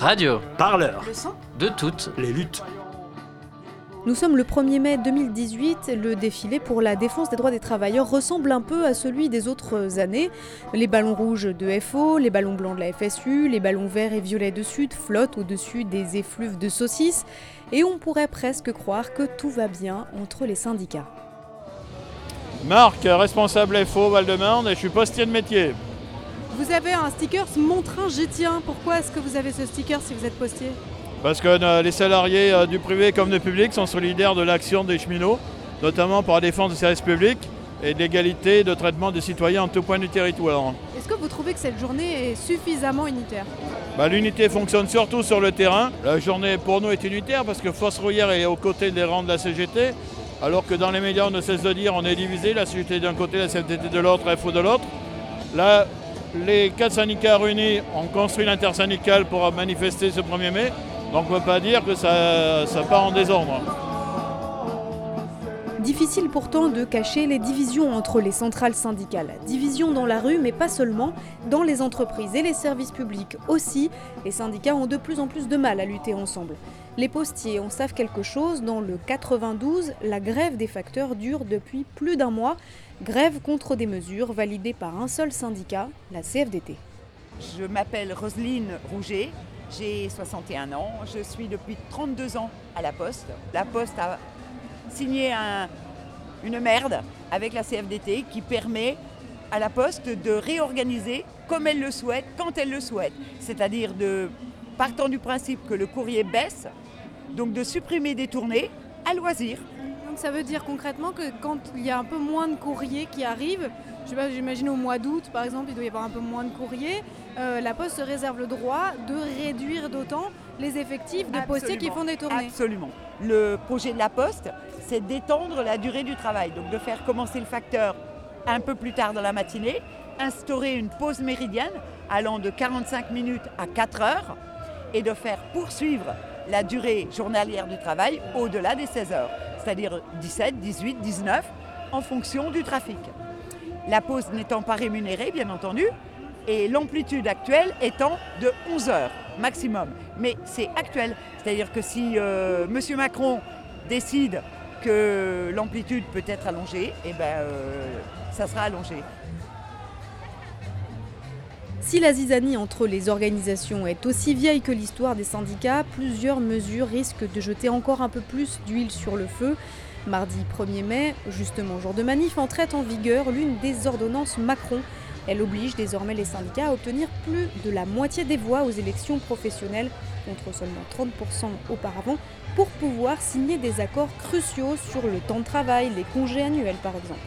Radio, Parleur, Le son de toutes. les luttes. Nous sommes le 1er mai 2018, le défilé pour la défense des droits des travailleurs ressemble un peu à celui des autres années. Les ballons rouges de FO, les ballons blancs de la FSU, les ballons verts et violets de Sud flottent au-dessus des effluves de saucisses et on pourrait presque croire que tout va bien entre les syndicats. Marc, responsable FO Val-de-Marne et je suis postier de métier. Vous avez un sticker Mon train j'y tiens. Pourquoi est-ce que vous avez ce sticker si vous êtes postier Parce que euh, les salariés euh, du privé comme du public sont solidaires de l'action des cheminots, notamment pour la défense des services publics et de l'égalité de traitement des citoyens en tout point du territoire. Est-ce que vous trouvez que cette journée est suffisamment unitaire Bah, L'unité fonctionne surtout sur le terrain. La journée pour nous est unitaire parce que Force Rouillère est aux côtés des rangs de la CGT, alors que dans les médias on ne cesse de dire on est divisé, la CGT d'un côté, la CFDT de l'autre, FO de l'autre. Là, les quatre syndicats réunis ont construit l'intersyndicale pour manifester ce 1er mai, donc on ne peut pas dire que ça, ça part en désordre. Difficile pourtant de cacher les divisions entre les centrales syndicales. Divisions dans la rue, mais pas seulement, dans les entreprises et les services publics aussi. Les syndicats ont de plus en plus de mal à lutter ensemble. Les postiers en savent quelque chose. Dans le 92, la grève des facteurs dure depuis plus d'un mois. Grève contre des mesures validées par un seul syndicat, la CFDT. Je m'appelle Roselyne Rouget, j'ai 61 ans, je suis depuis 32 ans à la Poste. La Poste a signé un- une merde avec la CFDT qui permet à la Poste de réorganiser comme elle le souhaite, quand elle le souhaite. C'est-à-dire de partant du principe que le courrier baisse, donc de supprimer des tournées à loisir. Donc ça veut dire concrètement que quand il y a un peu moins de courriers qui arrivent, je sais pas, j'imagine au mois d'août par exemple, il doit y avoir un peu moins de courriers, euh, la Poste se réserve le droit de réduire d'autant les effectifs de postiers qui font des tournées. Absolument. Le projet de la Poste, c'est d'étendre la durée du travail, donc de faire commencer le facteur un peu plus tard dans la matinée, instaurer une pause méridienne allant de 45 minutes à 4 heures et de faire poursuivre la durée journalière du travail au-delà des 16 heures, c'est-à-dire 17, 18, 19, en fonction du trafic. La pause n'étant pas rémunérée, bien entendu, et l'amplitude actuelle étant de 11 heures maximum. Mais c'est actuel, c'est-à-dire que si euh, M. Macron décide que l'amplitude peut être allongée, eh ben, euh, ça sera allongé. Si la zizanie entre les organisations est aussi vieille que l'histoire des syndicats, plusieurs mesures risquent de jeter encore un peu plus d'huile sur le feu. Mardi 1er mai, justement jour de manif, entrait en vigueur l'une des ordonnances Macron. Elle oblige désormais les syndicats à obtenir plus de la moitié des voix aux élections professionnelles, contre seulement 30% auparavant, pour pouvoir signer des accords cruciaux sur le temps de travail, les congés annuels par exemple.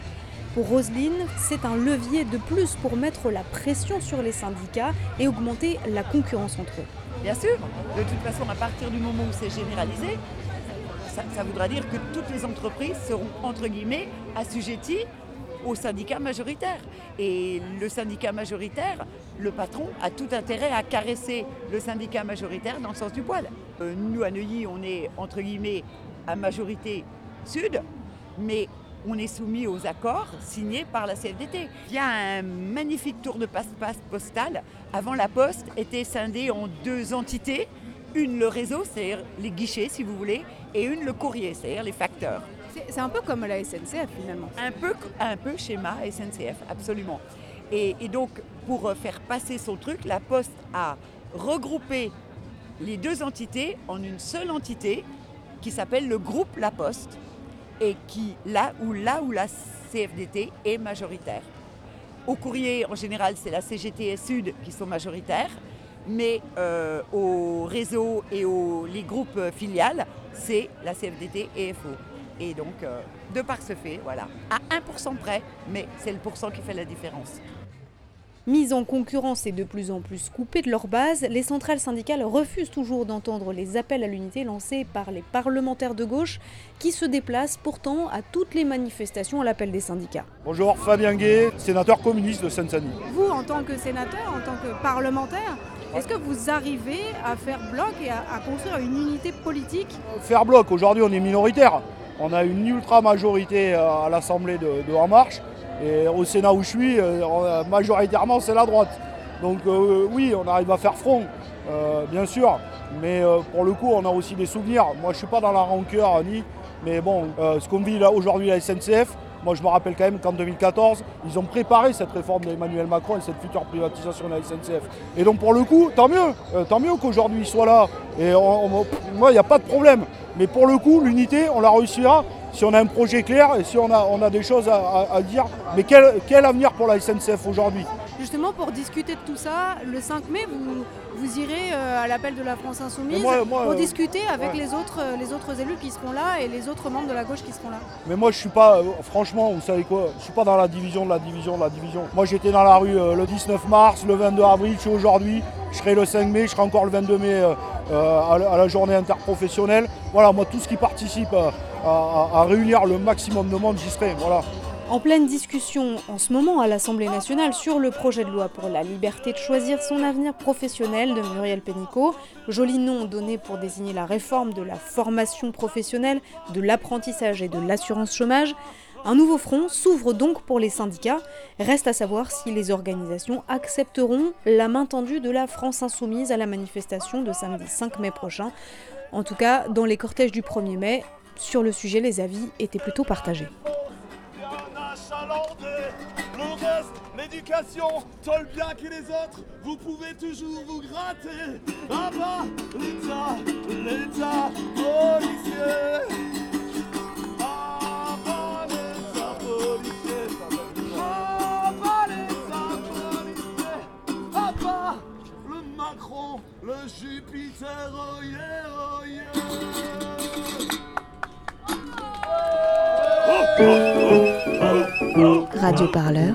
Pour Roselyne, c'est un levier de plus pour mettre la pression sur les syndicats et augmenter la concurrence entre eux. Bien sûr, de toute façon, à partir du moment où c'est généralisé, ça, ça voudra dire que toutes les entreprises seront, entre guillemets, assujetties au syndicat majoritaire. Et le syndicat majoritaire, le patron a tout intérêt à caresser le syndicat majoritaire dans le sens du poil. Euh, nous, à Neuilly, on est, entre guillemets, à majorité sud, mais on est soumis aux accords signés par la CFDT. Il y a un magnifique tour de passe-passe postal. Avant, la poste était scindée en deux entités. Une, le réseau, c'est-à-dire les guichets, si vous voulez, et une, le courrier, c'est-à-dire les facteurs. C'est un peu comme la SNCF finalement. Un peu, un peu schéma SNCF, absolument. Et, donc, pour euh, faire passer son truc, la Poste a regroupé les deux entités en une seule entité qui s'appelle le groupe La Poste et qui, là où, là où la CFDT est majoritaire. Au courrier, en général, c'est la CGT et Sud qui sont majoritaires, mais euh, au réseau et aux les groupes euh, filiales, c'est la CFDT et FO. Et donc, euh, de par ce fait, voilà, à 1% près, mais c'est le pourcent qui fait la différence. Mises en concurrence et de plus en plus coupées de leur base, les centrales syndicales refusent toujours d'entendre les appels à l'unité lancés par les parlementaires de gauche qui se déplacent pourtant à toutes les manifestations à l'appel des syndicats. Bonjour, Fabien Gay, sénateur communiste de Seine-Saint-Denis. Vous, en tant que sénateur, en tant que parlementaire, est-ce que vous arrivez à faire bloc et à, à construire une unité politique? Faire bloc, aujourd'hui on est minoritaire. On a une ultra majorité euh, à l'Assemblée de, En Marche. Et au Sénat où je suis, euh, on- majoritairement c'est la droite. Donc oui, on arrive à faire front, bien sûr. Mais pour le coup, on a aussi des souvenirs. Moi, je ne suis pas dans la rancœur ni. Mais bon, ce qu'on vit aujourd'hui à la SNCF, moi, je me rappelle quand même qu'en 2014, ils ont préparé cette réforme d'Emmanuel Macron et cette future privatisation de la SNCF. Et donc, pour le coup, tant mieux, euh, tant mieux qu'aujourd'hui il soit là. Et moi, il n'y a pas de problème. Mais pour le coup, l'unité, on la réussira si on a un projet clair et si on a, des choses à, dire. Mais quel avenir pour la SNCF aujourd'hui? Justement, pour discuter de tout ça, le 5 mai, vous, vous irez euh, à l'appel de la France Insoumise pour euh, discuter avec les, autres, euh, les autres élus qui seront là et les autres membres de la gauche qui seront là. Mais moi, je suis pas, franchement, vous savez quoi, je suis pas dans la division de la division de la division. Moi, j'étais dans la rue le 19 mars, le 22 avril, je suis aujourd'hui, je serai le 5 mai, je serai encore le 22 mai à, la journée interprofessionnelle. Voilà, moi, tout ce qui participe à, à réunir le maximum de monde, j'y serai. Voilà. En pleine discussion en ce moment à l'Assemblée nationale sur le projet de loi pour la liberté de choisir son avenir professionnel de Muriel Pénicaud, joli nom donné pour désigner la réforme de la formation professionnelle, de l'apprentissage et de l'assurance chômage, un nouveau front s'ouvre donc pour les syndicats. Reste à savoir si les organisations accepteront la main tendue de la France insoumise à la manifestation de samedi 5 mai prochain. En tout cas, dans les cortèges du 1er mai, sur le sujet, les avis étaient plutôt partagés. L'éducation, tol bien que les autres, vous pouvez toujours vous gratter. Ah bah, l'État, l'État policier. Macron, le Jupiter, oh yeah, oh. Radio Parleur,